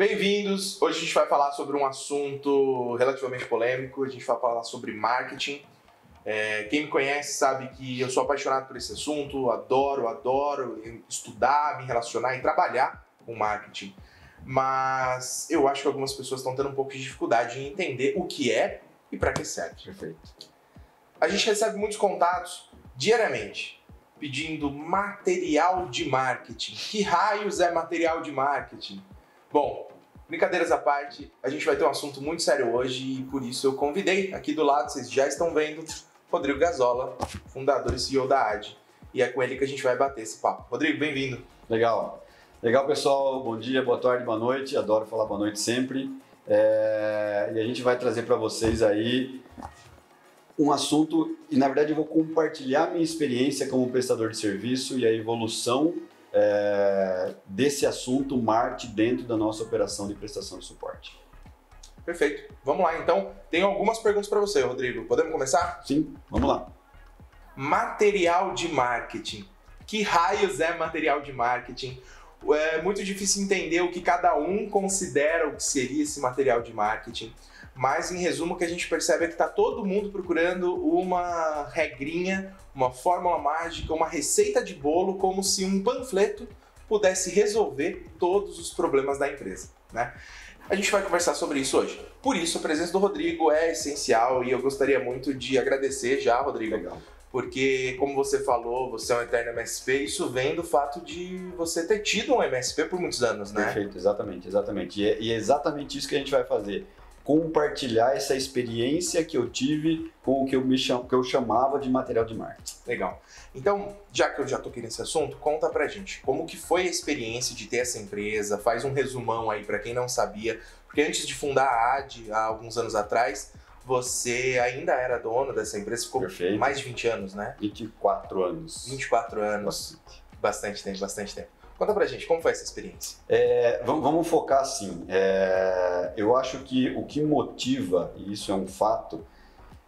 Bem-vindos! Hoje a gente vai falar sobre um assunto relativamente polêmico, a gente vai falar sobre marketing. É, quem me conhece sabe que eu sou apaixonado por esse assunto, adoro, adoro estudar, me relacionar e trabalhar com marketing. Mas eu acho que algumas pessoas estão tendo um pouco de dificuldade em entender o que é e para que serve. Perfeito. A gente recebe muitos contatos diariamente pedindo material de marketing. Que raios é material de marketing? Bom, brincadeiras à parte, a gente vai ter um assunto muito sério hoje e por isso eu convidei aqui do lado, vocês já estão vendo, Rodrigo Gazola, fundador e CEO da AD. E é com ele que a gente vai bater esse papo. Rodrigo, bem-vindo. Legal. Legal, pessoal. Bom dia, boa tarde, boa noite. Adoro falar boa noite sempre. É... E a gente vai trazer para vocês aí um assunto, e na verdade eu vou compartilhar minha experiência como prestador de serviço e a evolução é, desse assunto Marte dentro da nossa operação de prestação de suporte. Perfeito. Vamos lá, então. Tenho algumas perguntas para você, Rodrigo. Podemos começar? Sim, vamos lá. Material de marketing. Que raios é material de marketing? É muito difícil entender o que cada um considera o que seria esse material de marketing. Mas, em resumo, o que a gente percebe é que está todo mundo procurando uma regrinha, uma fórmula mágica, uma receita de bolo, como se um panfleto pudesse resolver todos os problemas da empresa. Né? A gente vai conversar sobre isso hoje. Por isso, a presença do Rodrigo é essencial e eu gostaria muito de agradecer já, Rodrigo. Legal. Porque, como você falou, você é um eterno MSP, isso vem do fato de você ter tido um MSP por muitos anos, né? Perfeito, exatamente, exatamente. E é, e é exatamente isso que a gente vai fazer compartilhar essa experiência que eu tive com o que eu, me cham, que eu chamava de material de marketing. Legal. Então, já que eu já toquei nesse assunto, conta pra gente como que foi a experiência de ter essa empresa, faz um resumão aí para quem não sabia, porque antes de fundar a AD, há alguns anos atrás, você ainda era dono dessa empresa, ficou Perfeito. mais de 20 anos, né? 24 anos. 24 anos. Bastante. Bastante tempo, bastante tempo. Conta pra gente, como foi essa experiência? É, vamos, vamos, focar assim. É, eu acho que o que motiva, e isso é um fato,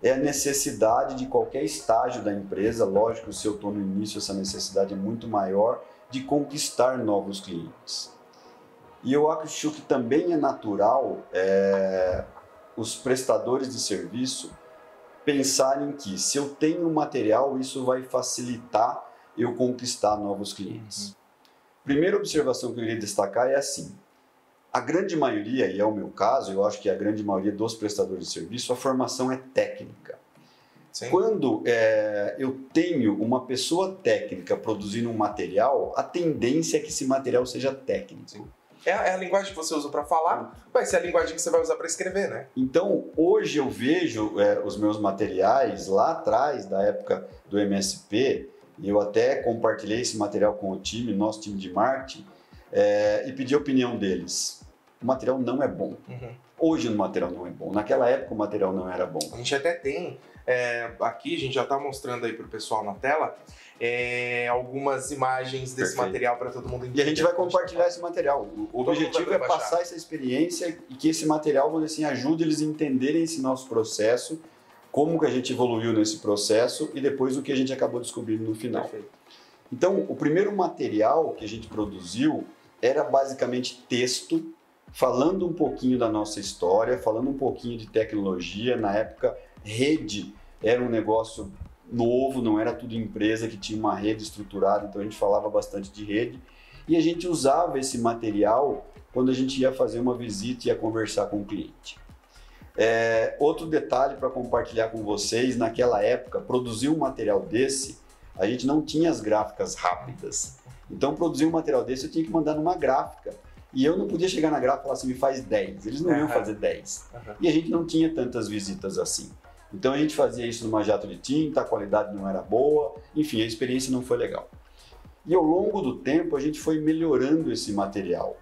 é a necessidade de qualquer estágio da empresa. Lógico, se eu estou no início, essa necessidade é muito maior de conquistar novos clientes. E eu acho que também é natural é, os prestadores de serviço pensarem que se eu tenho material, isso vai facilitar eu conquistar novos clientes. Uhum. Primeira observação que eu queria destacar é assim: a grande maioria, e é o meu caso, eu acho que a grande maioria dos prestadores de serviço, a formação é técnica. Sim. Quando é, eu tenho uma pessoa técnica produzindo um material, a tendência é que esse material seja técnico. É a, é a, linguagem que você usa para falar, vai ser a linguagem que você vai usar para escrever, né? Então, hoje eu vejo é, os meus materiais lá atrás, da época do MSP, e eu até compartilhei esse material com o time, nosso time de marketing, é, e pedi a opinião deles. O material não é bom. Uhum. Hoje o material não é bom. Naquela época o material não era bom. A gente até tem, é, aqui a gente já está mostrando aí para o pessoal na tela, é, algumas imagens desse Perfeito. material para todo mundo entender. E a gente vai compartilhar esse material. O objetivo é passar essa experiência e que esse material, vamos assim, ajude eles a entenderem esse nosso processo como que a gente evoluiu nesse processo e depois o que a gente acabou descobrindo no final. Perfeito. Então, o primeiro material que a gente produziu era basicamente texto, falando um pouquinho da nossa história, falando um pouquinho de tecnologia. Na época, rede era um negócio novo, não era tudo empresa que tinha uma rede estruturada, então a gente falava bastante de rede. E a gente usava esse material quando a gente ia fazer uma visita e ia conversar com o cliente. É, outro detalhe para compartilhar com vocês, naquela época, produzir um material desse, a gente não tinha as gráficas rápidas. Então, produzir um material desse, eu tinha que mandar numa gráfica. E eu não podia chegar na gráfica e falar assim, me faz 10. Eles não iam fazer 10. Uhum. E a gente não tinha tantas visitas assim. Então, a gente fazia isso numa jato de tinta, a qualidade não era boa, enfim, a experiência não foi legal. E ao longo do tempo, a gente foi melhorando esse material.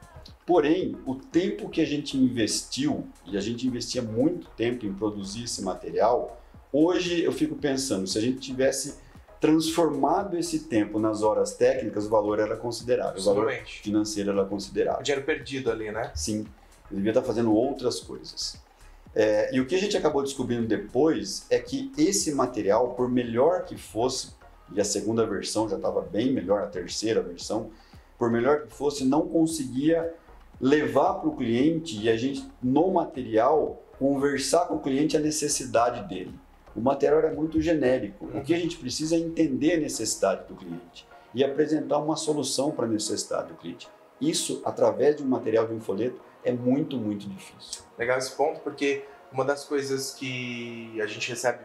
Porém, o tempo que a gente investiu, e a gente investia muito tempo em produzir esse material, hoje eu fico pensando, se a gente tivesse transformado esse tempo nas horas técnicas, o valor era considerável. O valor financeiro era considerável. O dinheiro perdido ali, né? Sim. Eu devia estar fazendo outras coisas. É, e o que a gente acabou descobrindo depois é que esse material, por melhor que fosse, e a segunda versão já estava bem melhor, a terceira versão, por melhor que fosse, não conseguia levar para o cliente e a gente, no material, conversar com o cliente a necessidade dele. O material era muito genérico. O que a gente precisa é entender a necessidade do cliente e apresentar uma solução para a necessidade do cliente. Isso, através de um material de um folheto, é muito, muito difícil. Legal esse ponto, porque uma das coisas que a gente recebe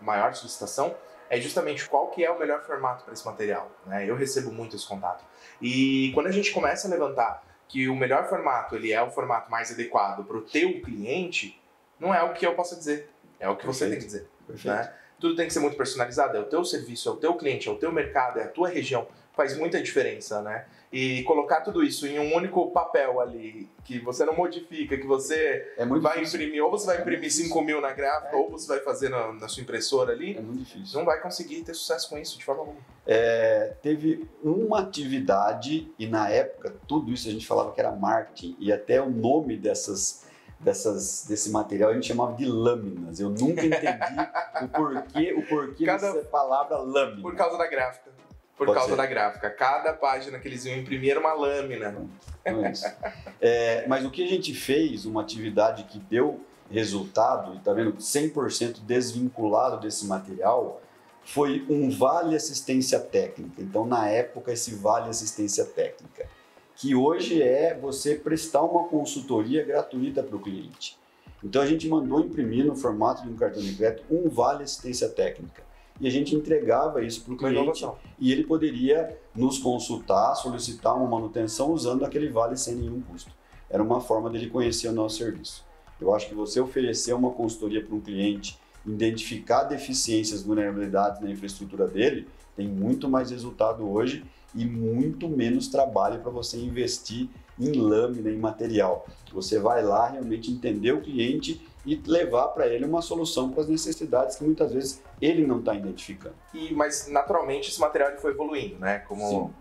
maior solicitação é justamente qual que é o melhor formato para esse material. Né? Eu recebo muito esse contato. E quando a gente começa a levantar que o melhor formato ele é o formato mais adequado para o teu cliente, não é o que eu posso dizer, é o que Perfeito. você tem que dizer. Né? Tudo tem que ser muito personalizado, é o teu serviço, é o teu cliente, é o teu mercado, é a tua região, faz muita diferença, né? E colocar tudo isso em um único papel ali, que você não modifica, que você é vai difícil. imprimir, ou você vai é imprimir 5 mil na gráfica, é. ou você vai fazer na, na, sua impressora ali. É muito difícil. Não vai conseguir ter sucesso com isso de forma alguma. É, teve uma atividade, e na época tudo isso a gente falava que era marketing, e até o nome dessas dessas, desse material a gente chamava de lâminas. Eu nunca entendi o porquê, o porquê Cada... dessa palavra lâmina. Por causa da gráfica. Por Pode causa ser. da gráfica. Cada página que eles iam imprimir era uma lâmina. É é, mas o que a gente fez, uma atividade que deu resultado, e tá vendo, 100% desvinculado desse material, foi um vale assistência técnica. Então, na época, esse vale assistência técnica, que hoje é você prestar uma consultoria gratuita para o cliente. Então, a gente mandou imprimir no formato de um cartão de crédito um vale assistência técnica e a gente entregava isso para o cliente e ele poderia nos consultar, solicitar uma manutenção usando aquele vale sem nenhum custo. Era uma forma dele conhecer o nosso serviço. Eu acho que você oferecer uma consultoria para um cliente, identificar deficiências, vulnerabilidades na infraestrutura dele, tem muito mais resultado hoje e muito menos trabalho para você investir em lâmina, em material. Você vai lá realmente entender o cliente e levar para ele uma solução para as necessidades que muitas vezes ele não está identificando. E mas naturalmente esse material foi evoluindo, né? Como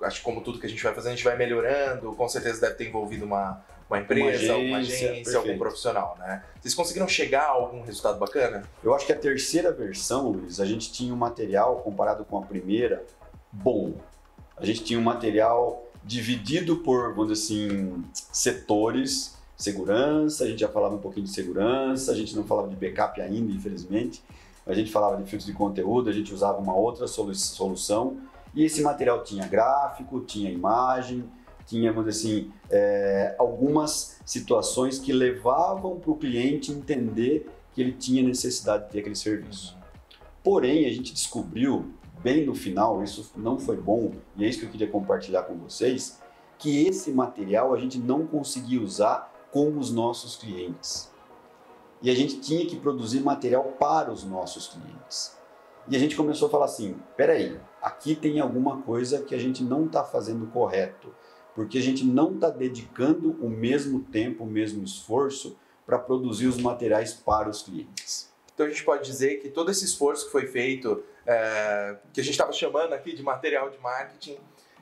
Sim. acho que como tudo que a gente vai fazendo, a gente vai melhorando. Com certeza deve ter envolvido uma uma empresa, uma agência, uma agência algum profissional, né? Vocês conseguiram chegar a algum resultado bacana? Eu acho que a terceira versão, Luiz, a gente tinha um material comparado com a primeira bom. A gente tinha um material dividido por, vamos dizer assim, setores segurança, a gente já falava um pouquinho de segurança, a gente não falava de backup ainda, infelizmente, a gente falava de filtros de conteúdo, a gente usava uma outra solução, e esse material tinha gráfico, tinha imagem, tinha, vamos dizer assim, é, algumas situações que levavam para o cliente entender que ele tinha necessidade de ter aquele serviço. Porém, a gente descobriu, bem no final, isso não foi bom, e é isso que eu queria compartilhar com vocês, que esse material a gente não conseguia usar com os nossos clientes. E a gente tinha que produzir material para os nossos clientes. E a gente começou a falar assim: peraí, aqui tem alguma coisa que a gente não está fazendo correto, porque a gente não está dedicando o mesmo tempo, o mesmo esforço para produzir os materiais para os clientes. Então a gente pode dizer que todo esse esforço que foi feito, é, que a gente estava chamando aqui de material de marketing,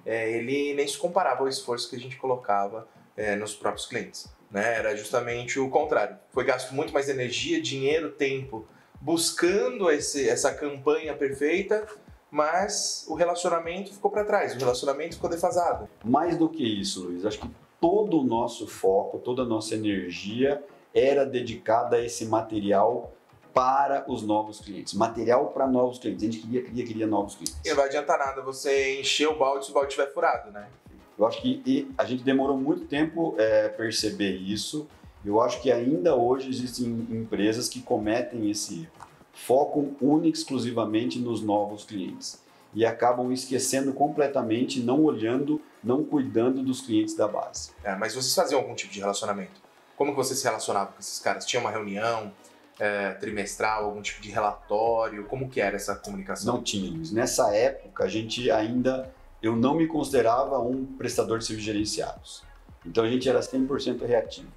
é, ele nem se comparava ao esforço que a gente colocava é, nos próprios clientes. Né? Era justamente o contrário. Foi gasto muito mais energia, dinheiro, tempo buscando esse, essa campanha perfeita, mas o relacionamento ficou para trás, o relacionamento ficou defasado. Mais do que isso, Luiz, acho que todo o nosso foco, toda a nossa energia era dedicada a esse material para os novos clientes, material para novos clientes. A gente queria, queria, queria novos clientes. E não vai adiantar nada você encher o balde se o balde estiver furado, né? Eu acho que a gente demorou muito tempo é, perceber isso. Eu acho que ainda hoje existem empresas que cometem esse erro. Focam única exclusivamente nos novos clientes e acabam esquecendo completamente, não olhando, não cuidando dos clientes da base. É, mas vocês faziam algum tipo de relacionamento? Como que você se relacionava com esses caras? Tinha uma reunião é, trimestral, algum tipo de relatório? Como que era essa comunicação? Não tinha, Nessa época, a gente ainda eu não me considerava um prestador de serviços gerenciados. Então a gente era 100% reativo.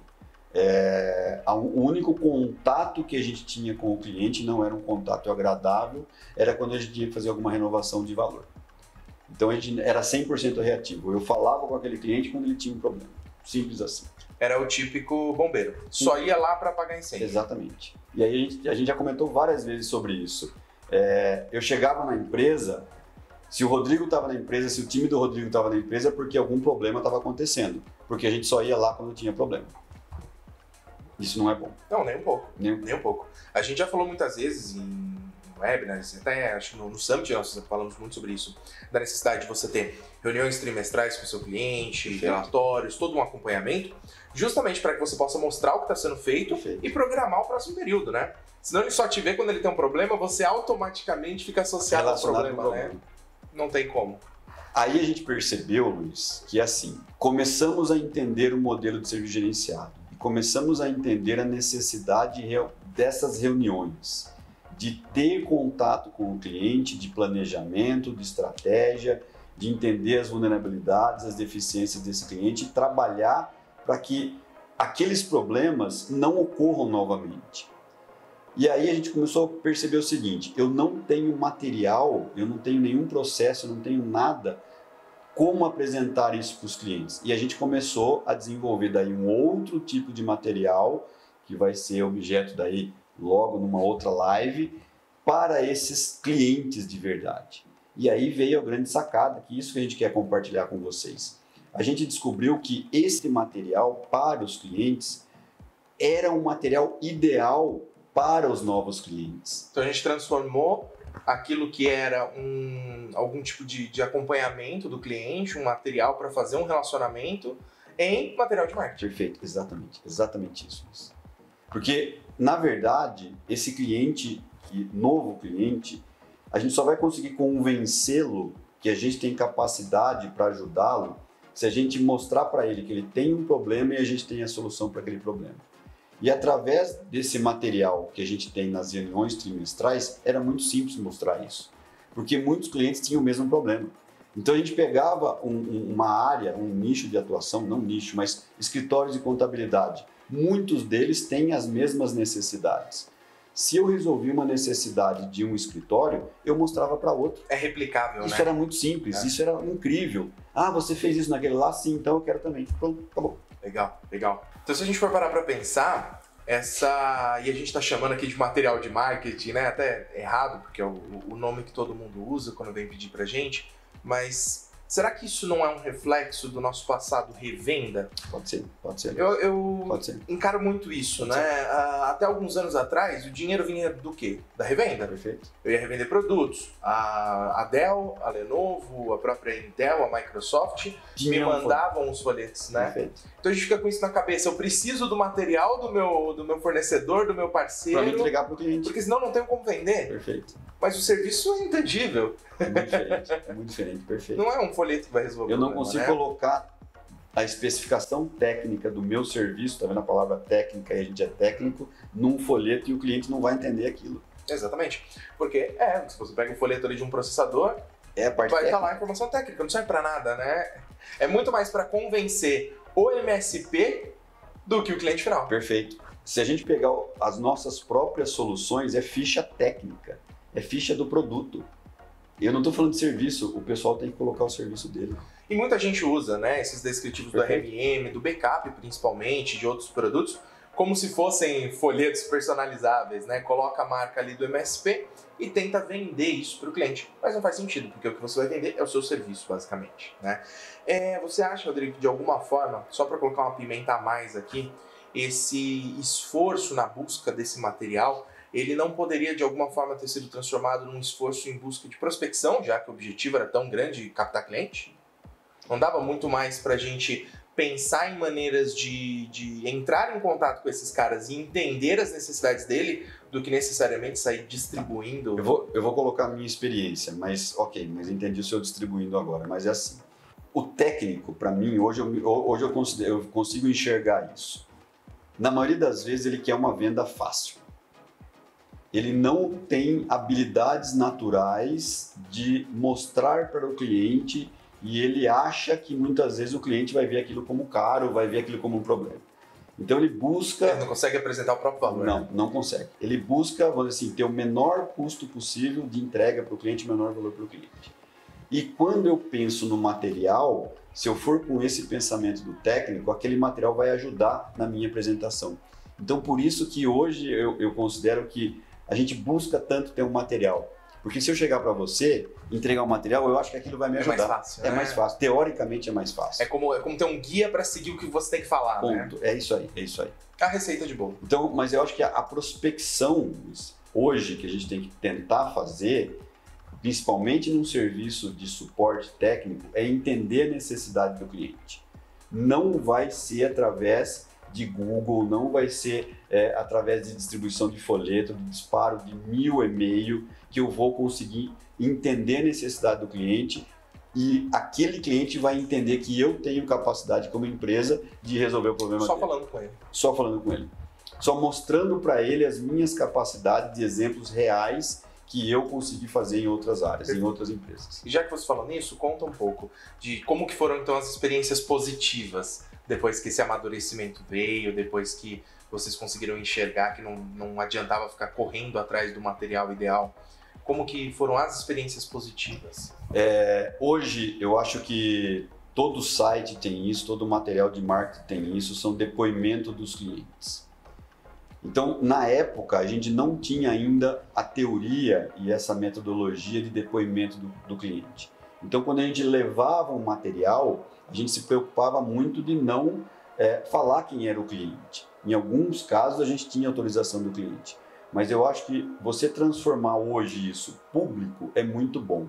É, o único contato que a gente tinha com o cliente não era um contato agradável, era quando a gente tinha que fazer alguma renovação de valor. Então a gente era 100% reativo. Eu falava com aquele cliente quando ele tinha um problema. Simples assim. Era o típico bombeiro. Só ia lá para apagar incêndio. Exatamente. E aí a gente, a gente, já comentou várias vezes sobre isso. É, eu chegava na empresa Se o Rodrigo estava na empresa, se o time do Rodrigo estava na empresa, é porque algum problema estava acontecendo. Porque a gente só ia lá quando tinha problema. Isso não é bom. Não, nem um pouco. Nem, nem um pouco. A gente já falou muitas vezes em webinars, né? até acho que no, no Summit nós falamos muito sobre isso, da necessidade de você ter reuniões trimestrais com o seu cliente, Perfeito. relatórios, todo um acompanhamento, justamente para que você possa mostrar o que está sendo feito Perfeito. e programar o próximo período, né? Senão ele só te vê quando ele tem um problema, você automaticamente fica associado ao problema, problema, né? Não tem como. Aí a gente percebeu, Luiz, que assim, começamos a entender o modelo de serviço gerenciado e começamos a entender a necessidade dessas reuniões, de ter contato com o cliente, de planejamento, de estratégia, de entender as vulnerabilidades, as deficiências desse cliente e trabalhar para que aqueles problemas não ocorram novamente. E aí a gente começou a perceber o seguinte: eu não tenho material, eu não tenho nenhum processo, eu não tenho nada como apresentar isso para os clientes. E a gente começou a desenvolver daí um outro tipo de material que vai ser objeto daí logo numa outra live para esses clientes de verdade. E aí veio a grande sacada, que isso que a gente quer compartilhar com vocês. A gente descobriu que esse material para os clientes era um material ideal para os novos clientes. Então a gente transformou aquilo que era um, algum tipo de, de acompanhamento do cliente, um material para fazer um relacionamento, em material de marketing. Perfeito, exatamente, exatamente isso. Porque, na verdade, esse cliente, novo cliente, a gente só vai conseguir convencê-lo que a gente tem capacidade para ajudá-lo se a gente mostrar para ele que ele tem um problema e a gente tem a solução para aquele problema. E através desse material que a gente tem nas reuniões trimestrais, era muito simples mostrar isso, porque muitos clientes tinham o mesmo problema. Então a gente pegava um, um, uma área, um nicho de atuação, não nicho, mas escritórios de contabilidade. Muitos deles têm as mesmas necessidades. Se eu resolvi uma necessidade de um escritório, eu mostrava para outro. É replicável, isso né? Isso era muito simples, é. isso era incrível. Ah, você fez isso naquele lá? Sim, então eu quero também. Pronto, acabou. Legal, legal. Então, se a gente for parar para pensar, essa. E a gente está chamando aqui de material de marketing, né? Até errado, porque é o, o nome que todo mundo usa quando vem pedir para gente, mas Será que isso não é um reflexo do nosso passado revenda? Pode ser, pode ser. Eu, eu pode ser. encaro muito isso, pode né? Uh, até alguns anos atrás, o dinheiro vinha do quê? Da revenda. Perfeito. Eu ia revender produtos. A, Dell, a Lenovo, a própria Intel, a Microsoft me mandavam os folhetos, né? Perfeito. Então a gente fica com isso na cabeça. Eu preciso do material do meu, do meu fornecedor, do meu parceiro. Para me entregar para o cliente. Porque senão não tenho como vender. Perfeito. Mas o serviço é intangível. É muito diferente, é muito diferente, perfeito. Não é um folheto que vai resolver. Eu não problema, consigo né? colocar a especificação técnica do meu serviço, tá vendo a palavra técnica e a gente é técnico, num folheto e o cliente não vai entender aquilo. Exatamente. Porque, é, se você pega um folheto ali de um processador, é vai estar lá a informação técnica, não serve para nada, né? É muito mais para convencer o MSP do que o cliente final. Perfeito. Se a gente pegar as nossas próprias soluções, é ficha técnica, é ficha do produto. Eu não estou falando de serviço, o pessoal tem que colocar o serviço dele. E muita gente usa, né, esses descritivos Perfeito. do RMM, do backup principalmente, de outros produtos, como se fossem folhetos personalizáveis, né? Coloca a marca ali do MSP e tenta vender isso para o cliente. Mas não faz sentido, porque o que você vai vender é o seu serviço, basicamente, né? É, você acha, Rodrigo, que de alguma forma, só para colocar uma pimenta a mais aqui, esse esforço na busca desse material ele não poderia de alguma forma ter sido transformado num esforço em busca de prospecção, já que o objetivo era tão grande captar cliente? Não dava muito mais para a gente pensar em maneiras de, de entrar em contato com esses caras e entender as necessidades dele do que necessariamente sair distribuindo? Eu vou, eu vou colocar a minha experiência, mas ok, mas entendi o seu distribuindo agora, mas é assim. O técnico, para mim, hoje, eu, hoje eu, considero, eu consigo enxergar isso. Na maioria das vezes ele quer uma venda fácil ele não tem habilidades naturais de mostrar para o cliente e ele acha que muitas vezes o cliente vai ver aquilo como caro, vai ver aquilo como um problema. Então ele busca. Ele não consegue apresentar o próprio valor. Não, né? não consegue. Ele busca, vamos dizer assim, ter o menor custo possível de entrega para o cliente, o menor valor para o cliente. E quando eu penso no material, se eu for com esse pensamento do técnico, aquele material vai ajudar na minha apresentação. Então por isso que hoje eu, eu considero que a gente busca tanto ter um material. Porque se eu chegar para você, entregar um material, eu acho que aquilo vai me ajudar. É mais fácil. É né? mais fácil. Teoricamente é mais fácil. É como, é como ter um guia para seguir o que você tem que falar, né? Ponto. É isso aí, é isso aí. A receita de bolo. Então, mas eu acho que a, a prospecção hoje que a gente tem que tentar fazer, principalmente num serviço de suporte técnico, é entender a necessidade do cliente. Não vai ser através de Google, não vai ser é, através de distribuição de folheto, de disparo de mil e-mail que eu vou conseguir entender a necessidade do cliente e aquele cliente vai entender que eu tenho capacidade como empresa de resolver o problema Só dele. falando com ele. Só falando com ele. Só mostrando para ele as minhas capacidades de exemplos reais que eu consegui fazer em outras áreas, em outras empresas. E já que você falou nisso, conta um pouco de como que foram então as experiências positivas depois que esse amadurecimento veio, depois que vocês conseguiram enxergar que não, não adiantava ficar correndo atrás do material ideal. Como que foram as experiências positivas? É, hoje eu acho que todo site tem isso, todo material de marketing tem isso, são depoimento dos clientes. Então, na época, a gente não tinha ainda a teoria e essa metodologia de depoimento do, do cliente. Então, quando a gente levava um material, a gente se preocupava muito de não é, falar quem era o cliente. Em alguns casos, a gente tinha autorização do cliente. Mas eu acho que você transformar hoje isso público é muito bom,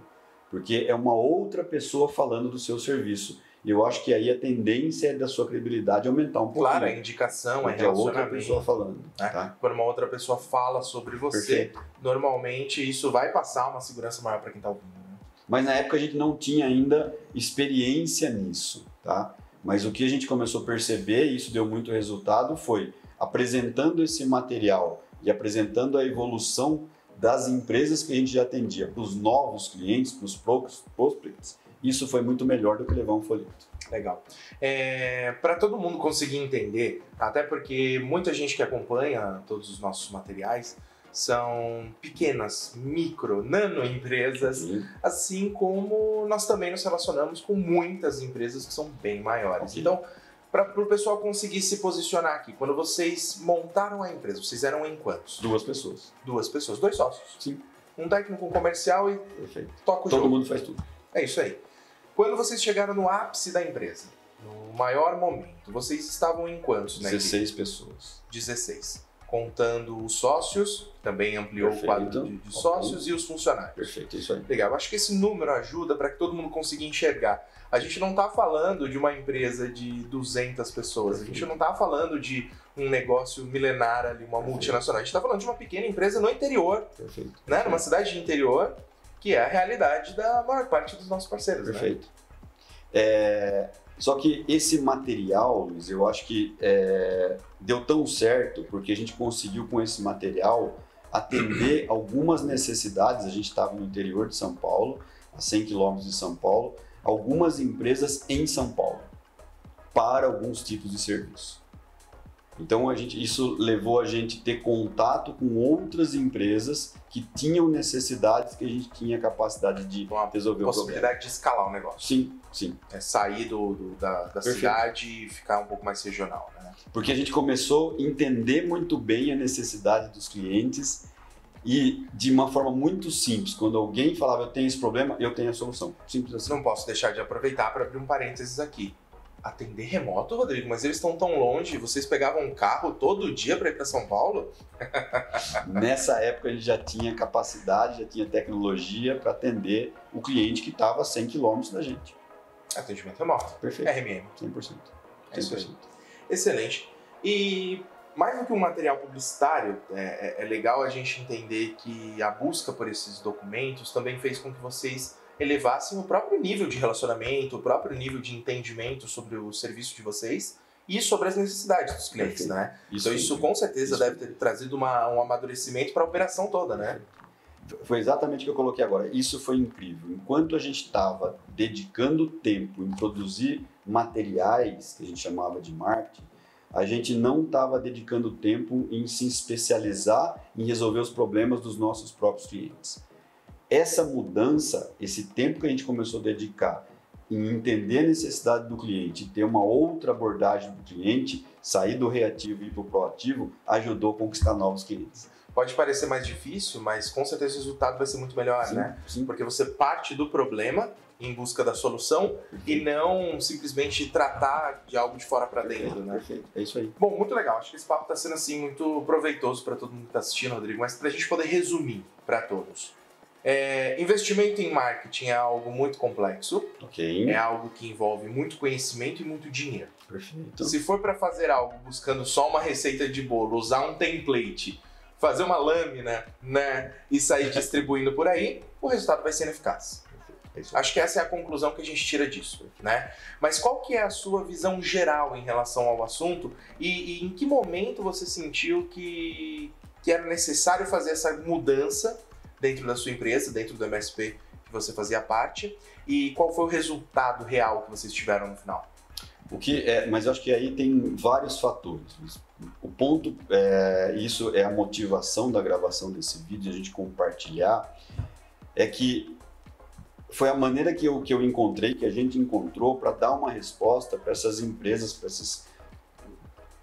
porque é uma outra pessoa falando do seu serviço. E eu acho que aí a tendência é da sua credibilidade aumentar um pouquinho. Claro, a indicação, é é outra relacionamento. pessoa falando. né? Tá? Quando uma outra pessoa fala sobre você, Perfeito. normalmente isso vai passar uma segurança maior para quem está ouvindo. Mas na época a gente não tinha ainda experiência nisso, tá? Mas o que a gente começou a perceber, e isso deu muito resultado, foi apresentando esse material e apresentando a evolução das empresas que a gente já atendia para os novos clientes, para os prospects, isso foi muito melhor do que levar um folheto. Legal. É, para todo mundo conseguir entender, até porque muita gente que acompanha todos os nossos materiais são pequenas, micro, nano empresas, Sim. assim como nós também nos relacionamos com muitas empresas que são bem maiores. Sim. Então, para o pessoal conseguir se posicionar aqui, quando vocês montaram a empresa, vocês eram em quantos? Duas pessoas. Duas pessoas, dois sócios. Sim. Um técnico, um comercial e Perfeito. toca o Todo jogo. mundo faz tudo. É isso aí. Quando vocês chegaram no ápice da empresa, no maior momento, vocês estavam em quantos, né? 16 pessoas. 16. Contando os sócios, também ampliou Perfeito. o quadro de, de sócios e os funcionários. Perfeito, isso aí. Legal. Acho que esse número ajuda para que todo mundo consiga enxergar. A gente não está falando de uma empresa de 200 pessoas. A gente não está falando de um negócio milenar ali, uma multinacional. A gente está falando de uma pequena empresa no interior, Perfeito. né? Numa cidade de interior, que é a realidade da maior parte dos nossos parceiros. né? Perfeito. É, só que esse material, Luiz, eu acho que é, deu tão certo porque a gente conseguiu com esse material atender algumas necessidades. A gente estava no interior de São Paulo, a 100 quilômetros de São Paulo, algumas empresas em São Paulo para alguns tipos de serviço. Então a gente, isso levou a gente a ter contato com outras empresas que tinham necessidades que a gente tinha capacidade de Uma resolver o problema. possibilidade de escalar o negócio. Sim, sim. É sair do, do- da, da cidade e ficar um pouco mais regional. Né? Porque a gente começou a entender muito bem a necessidade dos clientes e de uma forma muito simples. Quando alguém falava, eu tenho esse problema, eu tenho a solução. Simples assim. Não posso deixar de aproveitar para abrir um parênteses aqui. Atender remoto, Rodrigo, mas eles estão tão longe. Vocês pegavam um carro todo dia para ir para São Paulo? Nessa época gente já tinha capacidade, já tinha tecnologia para atender o cliente que estava a 100 quilômetros da gente. Atendimento remoto. Perfeito. RMM. 100%. É isso aí. 100%. Excelente. E mais do que um material publicitário, é, é- é legal a gente entender que a busca por esses documentos também fez com que vocês elevassem o próprio nível de relacionamento, o próprio nível de entendimento sobre o serviço de vocês e sobre as necessidades dos clientes, Perfeito. né? então isso com certeza isso. deve ter trazido uma- um amadurecimento para a operação toda, né? Foi exatamente o que eu coloquei agora. Isso foi incrível. Enquanto a gente estava dedicando tempo em produzir materiais, que a gente chamava de marketing, a gente não estava dedicando tempo em se especializar em resolver os problemas dos nossos próprios clientes. Essa mudança, esse tempo que a gente começou a dedicar em entender a necessidade do cliente, ter uma outra abordagem do cliente, sair do reativo e ir para o proativo, ajudou a conquistar novos clientes. pode parecer mais difícil, mas com certeza o resultado vai ser muito melhor, sim, né? Sim. Porque você parte do problema em busca da solução e não simplesmente tratar de algo de fora para dentro, né? Perfeito, é isso aí. Bom, muito legal. Acho que esse papo está sendo assim muito proveitoso para todo mundo que está assistindo, Rodrigo. Mas para a gente poder resumir para todos, é, investimento em marketing é algo muito complexo. Ok. É algo que envolve muito conhecimento e muito dinheiro. Perfeito. Se for para fazer algo buscando só uma receita de bolo, usar um template, fazer uma lâmina, né, e sair distribuindo por aí, o resultado vai ser ineficaz. É Acho que essa é a conclusão que a gente tira disso, né? Mas qual que é a sua visão geral em relação ao assunto e, e em que momento você sentiu que, que era necessário fazer essa mudança dentro da sua empresa, dentro do MSP que você fazia parte e qual foi o resultado real que vocês tiveram no final? O que é, mas eu acho que aí tem vários fatores. O ponto, é, isso é a motivação da gravação desse vídeo, a gente compartilhar, é que foi a maneira que eu, que eu encontrei, que a gente encontrou para dar uma resposta para essas empresas, para esses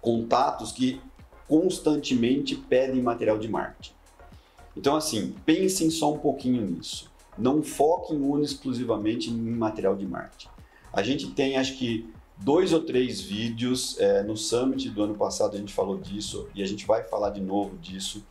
contatos que constantemente pedem material de marketing. Então, assim, pensem só um pouquinho nisso. Não foquem única exclusivamente em material de marketing. A gente tem, acho que, dois ou três vídeos é, no Summit do ano passado, a gente falou disso e a gente vai falar de novo disso.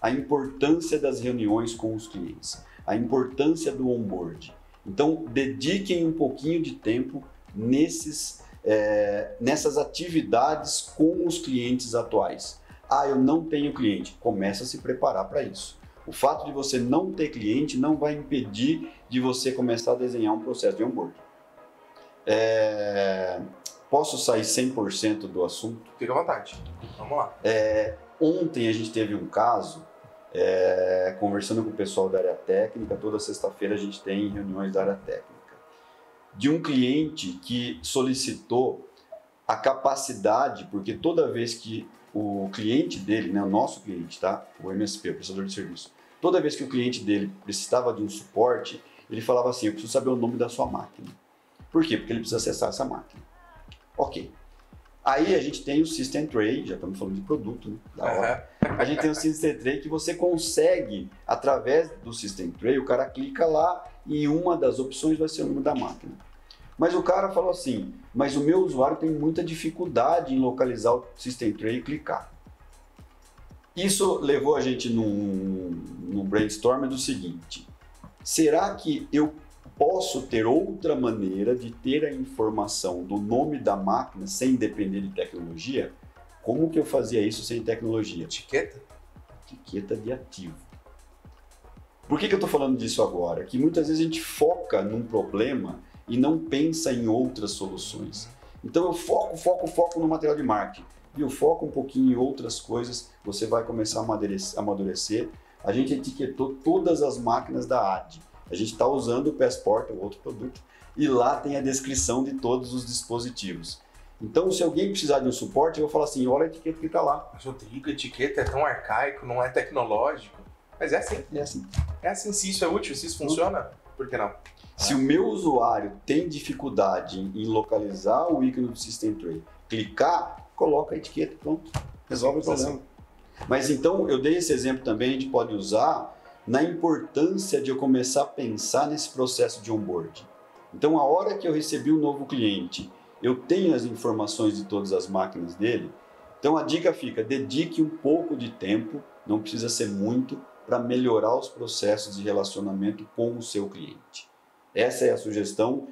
A importância das reuniões com os clientes, a importância do onboard. Então, dediquem um pouquinho de tempo nesses, é, nessas atividades com os clientes atuais. Ah, eu não tenho cliente. Começa a se preparar para isso. O fato de você não ter cliente não vai impedir de você começar a desenhar um processo de onboard. É... Posso sair 100% do assunto? Fica à vontade. Vamos lá. É... Ontem a gente teve um caso, é... conversando com o pessoal da área técnica, toda sexta-feira a gente tem reuniões da área técnica, de um cliente que solicitou a capacidade, porque toda vez que o cliente dele, né, o nosso cliente, tá? o MSP, o prestador de serviço, toda vez que o cliente dele precisava de um suporte, ele falava assim, eu preciso saber o nome da sua máquina. Por quê? Porque ele precisa acessar essa máquina. Ok. Aí a gente tem o System Tray, já estamos falando de produto, né? Da hora. A gente tem o System Tray que você consegue, através do System Tray, o cara clica lá e uma das opções vai ser o nome da máquina. Mas o cara falou assim, mas o meu usuário tem muita dificuldade em localizar o System Tray e clicar. Isso levou a gente num, num brainstorm do seguinte, será que eu posso ter outra maneira de ter a informação do nome da máquina sem depender de tecnologia? Como que eu fazia isso sem tecnologia? Etiqueta? Etiqueta de ativo. Por que, que eu estou falando disso agora? Que muitas vezes a gente foca num problema e não pensa em outras soluções. Então eu foco, foco, foco no material de marketing. E eu foco um pouquinho em outras coisas, você vai começar a amadurecer. A gente etiquetou todas as máquinas da AD. A gente está usando o Passport, o outro produto, e lá tem a descrição de todos os dispositivos. Então, se alguém precisar de um suporte, eu vou falar assim, olha a etiqueta que está lá. Mas, Rodrigo, a etiqueta é tão arcaico, não é tecnológico. Mas é assim. É assim. É assim, se isso é útil, se isso funciona, por que não? Se o meu usuário tem dificuldade em localizar o ícone do System Tray, clicar, coloca a etiqueta, pronto, resolve o problema. Mas então, eu dei esse exemplo também, a gente pode usar na importância de eu começar a pensar nesse processo de onboard. Então, a hora que eu recebi um novo cliente, eu tenho as informações de todas as máquinas dele. Então, a dica fica: dedique um pouco de tempo, não precisa ser muito, para melhorar os processos de relacionamento com o seu cliente. Essa é a sugestão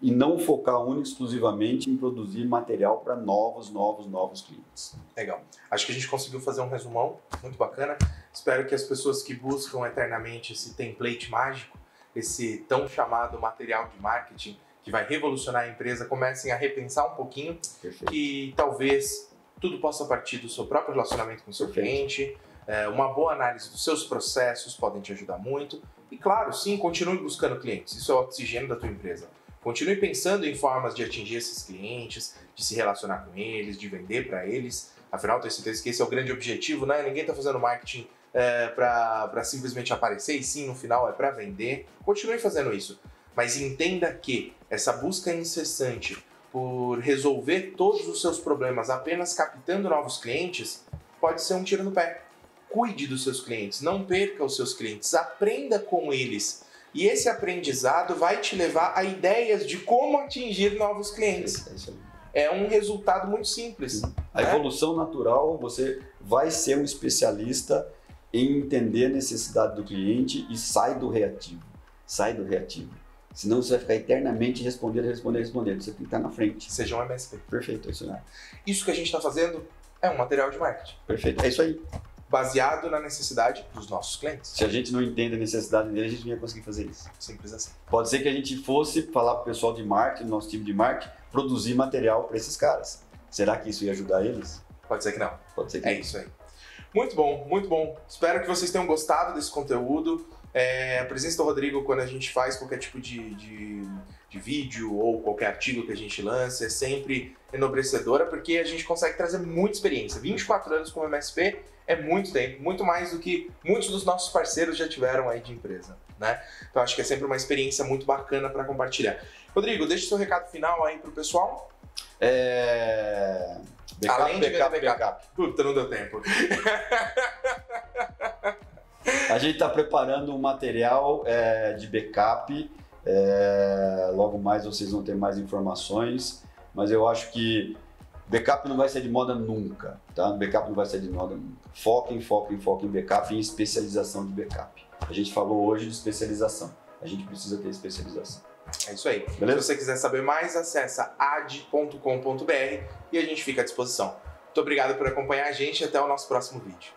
e não focar única exclusivamente em produzir material para novos, novos, novos clientes. Legal. Acho que a gente conseguiu fazer um resumão muito bacana. Espero que as pessoas que buscam eternamente esse template mágico, esse tão chamado material de marketing que vai revolucionar a empresa, comecem a repensar um pouquinho Perfeito. que talvez tudo possa partir do seu próprio relacionamento com o seu Perfeito. cliente. É, uma boa análise dos seus processos podem te ajudar muito. E claro, sim, continue buscando clientes. Isso é o oxigênio da tua empresa. Continue pensando em formas de atingir esses clientes, de se relacionar com eles, de vender para eles. Afinal, tenho certeza que esse é o grande objetivo, né? Ninguém está fazendo marketing é, para simplesmente aparecer, e sim, no final é para vender. Continue fazendo isso. Mas entenda que essa busca incessante por resolver todos os seus problemas apenas captando novos clientes pode ser um tiro no pé. Cuide dos seus clientes, não perca os seus clientes, aprenda com eles. E esse aprendizado vai te levar a ideias de como atingir novos clientes. É, é um resultado muito simples. A né? evolução natural, você vai ser um especialista em entender a necessidade do cliente e sai do reativo. Sai do reativo. Senão você vai ficar eternamente respondendo, respondendo, respondendo. Você tem que estar na frente. Seja um MSP. Perfeito, é isso aí. Isso que a gente está fazendo é um material de marketing. Perfeito, é isso aí. Baseado na necessidade dos nossos clientes. Se a gente não entende a necessidade dele, a gente não ia conseguir fazer isso. Simples assim. Pode ser que a gente fosse falar para o pessoal de marketing, nosso time de marketing, produzir material para esses caras. Será que isso ia ajudar eles? Pode ser que não. Pode ser que É não. isso aí. Muito bom, muito bom. Espero que vocês tenham gostado desse conteúdo. É, a presença do Rodrigo, quando a gente faz qualquer tipo de, de, de, vídeo ou qualquer artigo que a gente lança, é sempre enobrecedora, porque a gente consegue trazer muita experiência. 24 anos como MSP é muito tempo, muito mais do que muitos dos nossos parceiros já tiveram aí de empresa. Né? Então acho que é sempre uma experiência muito bacana para compartilhar. Rodrigo, deixa o seu recado final aí pro pessoal. É... Backup, Além de backup, backup. backup. Puta, não deu tempo. A gente está preparando um material é, de backup. É, logo mais vocês vão ter mais informações, mas eu acho que backup não vai ser de moda nunca, tá? Backup não vai ser de moda nunca. Foquem, foquem, foquem em backup e em especialização de backup. A gente falou hoje de especialização. A gente precisa ter especialização. É isso aí. Beleza? Se você quiser saber mais, acessa ad.com.br e a gente fica à disposição. Muito obrigado por acompanhar a gente até o nosso próximo vídeo.